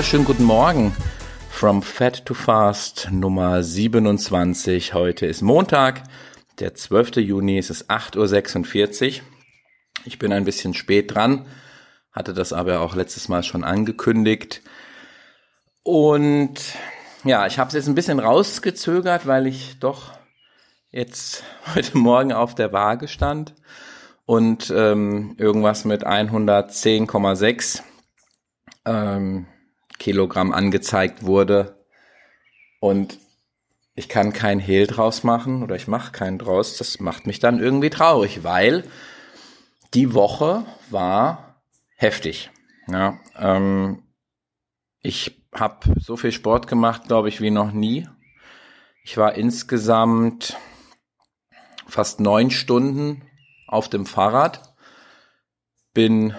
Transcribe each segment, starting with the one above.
Wunderschönen guten Morgen. From Fat to Fast Nummer 27. Heute ist Montag, der 12. Juni. Es ist 8.46 Uhr. Ich bin ein bisschen spät dran, hatte das aber auch letztes Mal schon angekündigt. Und ja, ich habe es jetzt ein bisschen rausgezögert, weil ich doch jetzt heute Morgen auf der Waage stand und ähm, irgendwas mit 110,6 ähm, Kilogramm angezeigt wurde. Und ich kann kein Hehl draus machen oder ich mache keinen draus. Das macht mich dann irgendwie traurig, weil die Woche war heftig. Ja, ähm, ich habe so viel Sport gemacht, glaube ich, wie noch nie. Ich war insgesamt fast neun Stunden auf dem Fahrrad. Bin,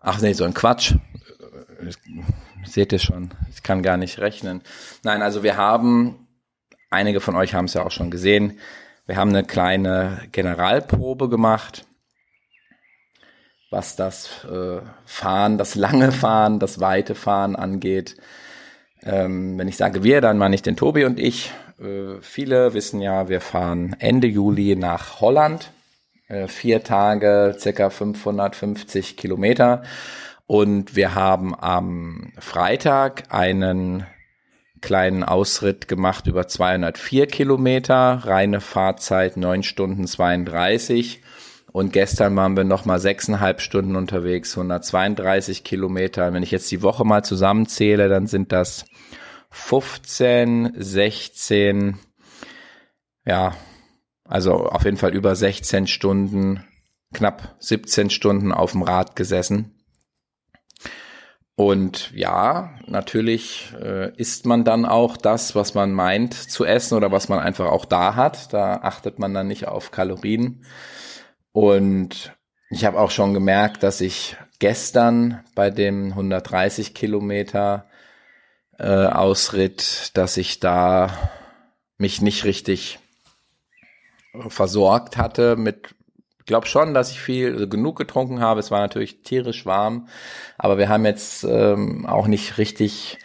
ach nee, so ein Quatsch seht ihr schon, ich kann gar nicht rechnen. Nein, also wir haben, einige von euch haben es ja auch schon gesehen, wir haben eine kleine Generalprobe gemacht, was das äh, Fahren, das lange Fahren, das weite Fahren angeht. Ähm, wenn ich sage wir, dann meine ich den Tobi und ich. Äh, viele wissen ja, wir fahren Ende Juli nach Holland. Äh, vier Tage, circa 550 Kilometer. Und wir haben am Freitag einen kleinen Ausritt gemacht über 204 Kilometer, reine Fahrzeit 9 Stunden 32. Und gestern waren wir nochmal sechseinhalb Stunden unterwegs, 132 Kilometer. Wenn ich jetzt die Woche mal zusammenzähle, dann sind das 15, 16, ja, also auf jeden Fall über 16 Stunden, knapp 17 Stunden auf dem Rad gesessen. Und ja, natürlich äh, isst man dann auch das, was man meint zu essen oder was man einfach auch da hat. Da achtet man dann nicht auf Kalorien. Und ich habe auch schon gemerkt, dass ich gestern bei dem 130 Kilometer äh, Ausritt, dass ich da mich nicht richtig versorgt hatte mit glaube schon, dass ich viel also genug getrunken habe. Es war natürlich tierisch warm, aber wir haben jetzt ähm, auch nicht richtig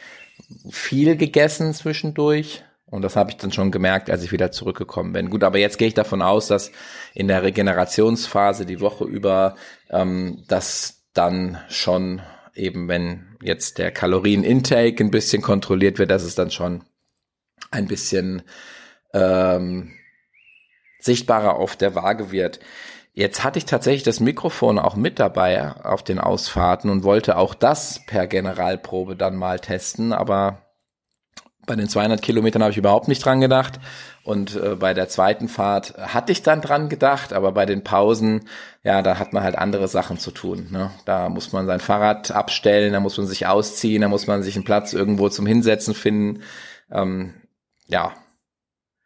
viel gegessen zwischendurch. Und das habe ich dann schon gemerkt, als ich wieder zurückgekommen bin. Gut, aber jetzt gehe ich davon aus, dass in der Regenerationsphase die Woche über ähm, das dann schon eben, wenn jetzt der Kalorienintake ein bisschen kontrolliert wird, dass es dann schon ein bisschen ähm, sichtbarer auf der Waage wird. Jetzt hatte ich tatsächlich das Mikrofon auch mit dabei auf den Ausfahrten und wollte auch das per Generalprobe dann mal testen, aber bei den 200 Kilometern habe ich überhaupt nicht dran gedacht und äh, bei der zweiten Fahrt hatte ich dann dran gedacht, aber bei den Pausen, ja, da hat man halt andere Sachen zu tun. Ne? Da muss man sein Fahrrad abstellen, da muss man sich ausziehen, da muss man sich einen Platz irgendwo zum Hinsetzen finden. Ähm, ja,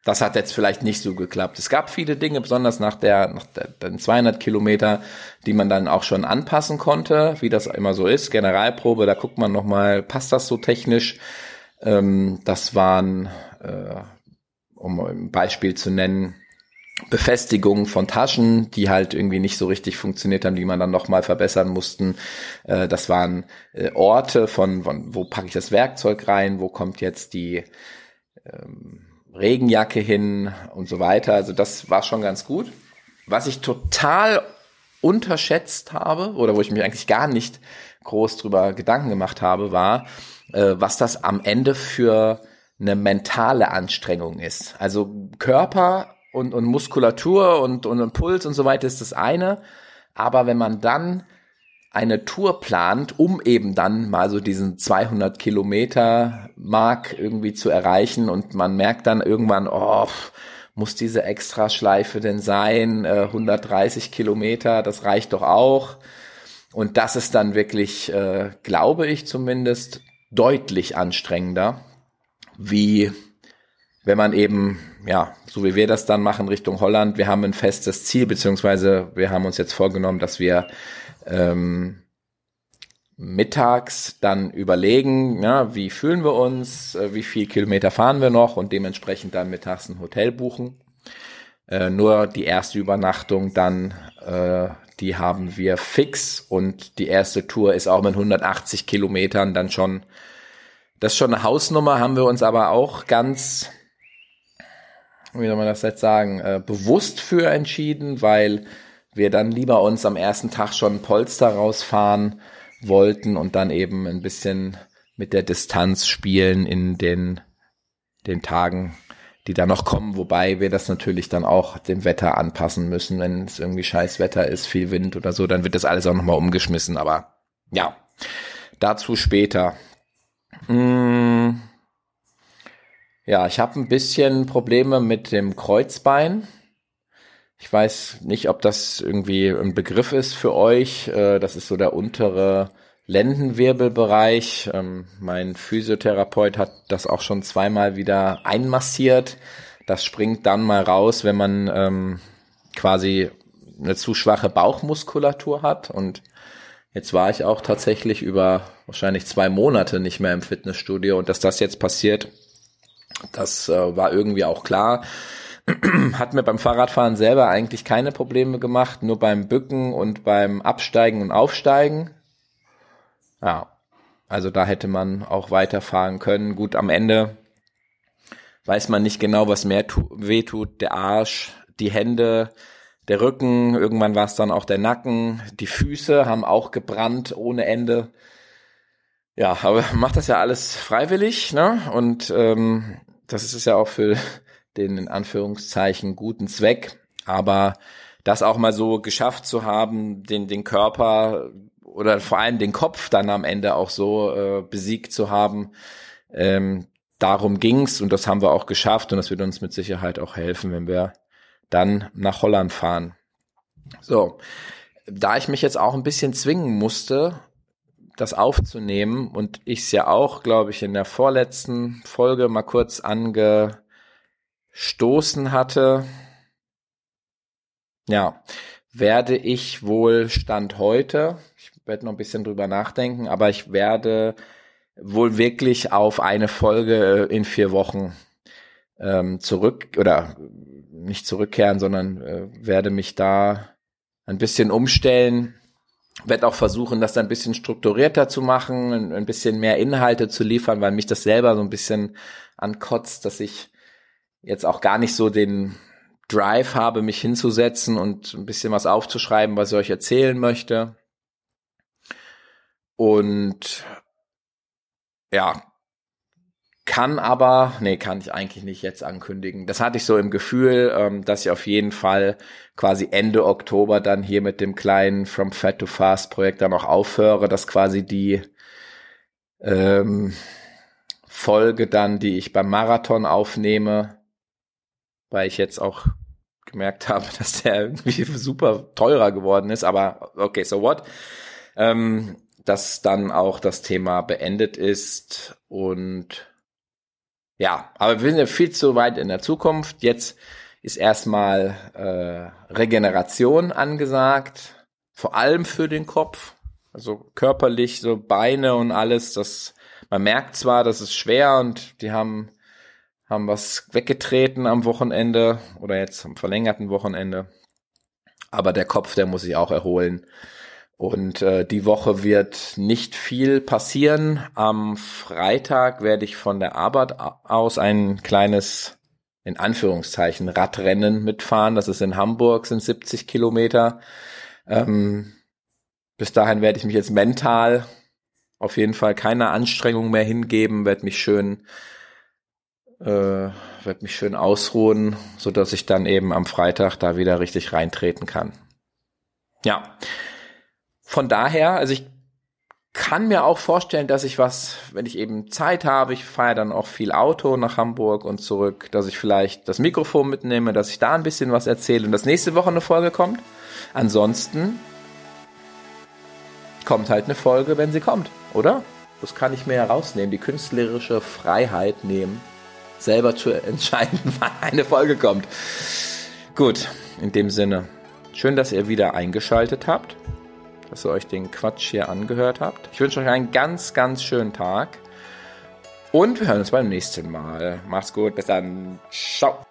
das hat jetzt vielleicht nicht so geklappt. Es gab viele Dinge, besonders nach der, nach der, den 200 Kilometer, die man dann auch schon anpassen konnte, wie das immer so ist. Generalprobe, da guckt man nochmal, passt das so technisch? Ähm, das waren, äh, um ein Beispiel zu nennen, Befestigungen von Taschen, die halt irgendwie nicht so richtig funktioniert haben, die man dann nochmal verbessern mussten. Äh, das waren äh, Orte von, von, wo packe ich das Werkzeug rein, wo kommt jetzt die ähm, Regenjacke hin und so weiter. Also das war schon ganz gut. Was ich total unterschätzt habe oder wo ich mich eigentlich gar nicht groß drüber Gedanken gemacht habe, war, äh, was das am Ende für eine mentale Anstrengung ist. Also Körper und, und Muskulatur und, und Puls und so weiter ist das eine. Aber wenn man dann eine Tour plant, um eben dann mal so diesen 200 Kilometer Mark irgendwie zu erreichen und man merkt dann irgendwann, oh, muss diese Extraschleife denn sein? 130 äh, Kilometer, das reicht doch auch. Und das ist dann wirklich, äh, glaube ich zumindest, deutlich anstrengender, wie wenn man eben, ja, so wie wir das dann machen Richtung Holland, wir haben ein festes Ziel, beziehungsweise wir haben uns jetzt vorgenommen, dass wir ähm, mittags dann überlegen, ja, wie fühlen wir uns, äh, wie viel Kilometer fahren wir noch und dementsprechend dann mittags ein Hotel buchen. Äh, nur die erste Übernachtung dann, äh, die haben wir fix und die erste Tour ist auch mit 180 Kilometern dann schon Das ist schon eine Hausnummer, haben wir uns aber auch ganz, wie soll man das jetzt sagen, äh, bewusst für entschieden, weil wir dann lieber uns am ersten Tag schon Polster rausfahren wollten und dann eben ein bisschen mit der Distanz spielen in den, den Tagen, die da noch kommen, wobei wir das natürlich dann auch dem Wetter anpassen müssen. Wenn es irgendwie scheiß Wetter ist, viel Wind oder so, dann wird das alles auch nochmal umgeschmissen. Aber ja, dazu später. Hm. Ja, ich habe ein bisschen Probleme mit dem Kreuzbein. Ich weiß nicht, ob das irgendwie ein Begriff ist für euch. Äh, das ist so der untere Lendenwirbelbereich. Ähm, mein Physiotherapeut hat das auch schon zweimal wieder einmassiert. Das springt dann mal raus, wenn man ähm, quasi eine zu schwache Bauchmuskulatur hat. Und jetzt war ich auch tatsächlich über wahrscheinlich zwei Monate nicht mehr im Fitnessstudio. Und dass das jetzt passiert, das äh, war irgendwie auch klar. Hat mir beim Fahrradfahren selber eigentlich keine Probleme gemacht, nur beim Bücken und beim Absteigen und Aufsteigen ja, also da hätte man auch weiterfahren können. Gut, am Ende weiß man nicht genau, was mehr wehtut. Der Arsch, die Hände, der Rücken, irgendwann war es dann auch der Nacken, die Füße haben auch gebrannt ohne Ende. Ja, aber macht das ja alles freiwillig, ne? Und ähm, das ist es ja auch für den in Anführungszeichen guten Zweck. Aber das auch mal so geschafft zu haben, den, den Körper oder vor allem den Kopf dann am Ende auch so äh, besiegt zu haben. Ähm, darum ging's und das haben wir auch geschafft und das wird uns mit Sicherheit auch helfen, wenn wir dann nach Holland fahren. So, da ich mich jetzt auch ein bisschen zwingen musste, das aufzunehmen und ich es ja auch, glaube ich, in der vorletzten Folge mal kurz angestoßen hatte. Ja, werde ich wohl Stand heute, ich werde noch ein bisschen drüber nachdenken, aber ich werde wohl wirklich auf eine Folge in vier Wochen ähm, zurück oder nicht zurückkehren, sondern äh, werde mich da ein bisschen umstellen. Werde auch versuchen, das ein bisschen strukturierter zu machen, ein bisschen mehr Inhalte zu liefern, weil mich das selber so ein bisschen ankotzt, dass ich jetzt auch gar nicht so den Drive habe, mich hinzusetzen und ein bisschen was aufzuschreiben, was ich euch erzählen möchte. Und ja, kann aber, nee, kann ich eigentlich nicht jetzt ankündigen. Das hatte ich so im Gefühl, ähm, dass ich auf jeden Fall quasi Ende Oktober dann hier mit dem kleinen From Fat to Fast Projekt dann auch aufhöre, dass quasi die ähm, Folge dann, die ich beim Marathon aufnehme, weil ich jetzt auch gemerkt habe, dass der irgendwie super teurer geworden ist, aber okay, so what? Ähm, dass dann auch das Thema beendet ist und ja, aber wir sind ja viel zu weit in der Zukunft. Jetzt ist erstmal äh, Regeneration angesagt, vor allem für den Kopf, also körperlich, so Beine und alles. Das man merkt zwar, das ist schwer und die haben haben was weggetreten am Wochenende oder jetzt am verlängerten Wochenende, aber der Kopf, der muss sich auch erholen. Und äh, die Woche wird nicht viel passieren. Am Freitag werde ich von der Arbeit aus ein kleines, in Anführungszeichen, Radrennen mitfahren. Das ist in Hamburg, sind 70 Kilometer. Ähm, bis dahin werde ich mich jetzt mental auf jeden Fall keiner Anstrengung mehr hingeben, werde mich schön äh, werde mich schön ausruhen, so dass ich dann eben am Freitag da wieder richtig reintreten kann. Ja, von daher, also ich kann mir auch vorstellen, dass ich was, wenn ich eben Zeit habe, ich fahre dann auch viel Auto nach Hamburg und zurück, dass ich vielleicht das Mikrofon mitnehme, dass ich da ein bisschen was erzähle und dass nächste Woche eine Folge kommt. Ansonsten kommt halt eine Folge, wenn sie kommt, oder? Das kann ich mir herausnehmen, die künstlerische Freiheit nehmen, selber zu entscheiden, wann eine Folge kommt. Gut, in dem Sinne, schön, dass ihr wieder eingeschaltet habt dass ihr euch den Quatsch hier angehört habt. Ich wünsche euch einen ganz, ganz schönen Tag. Und wir hören uns beim nächsten Mal. Macht's gut, bis dann. Ciao.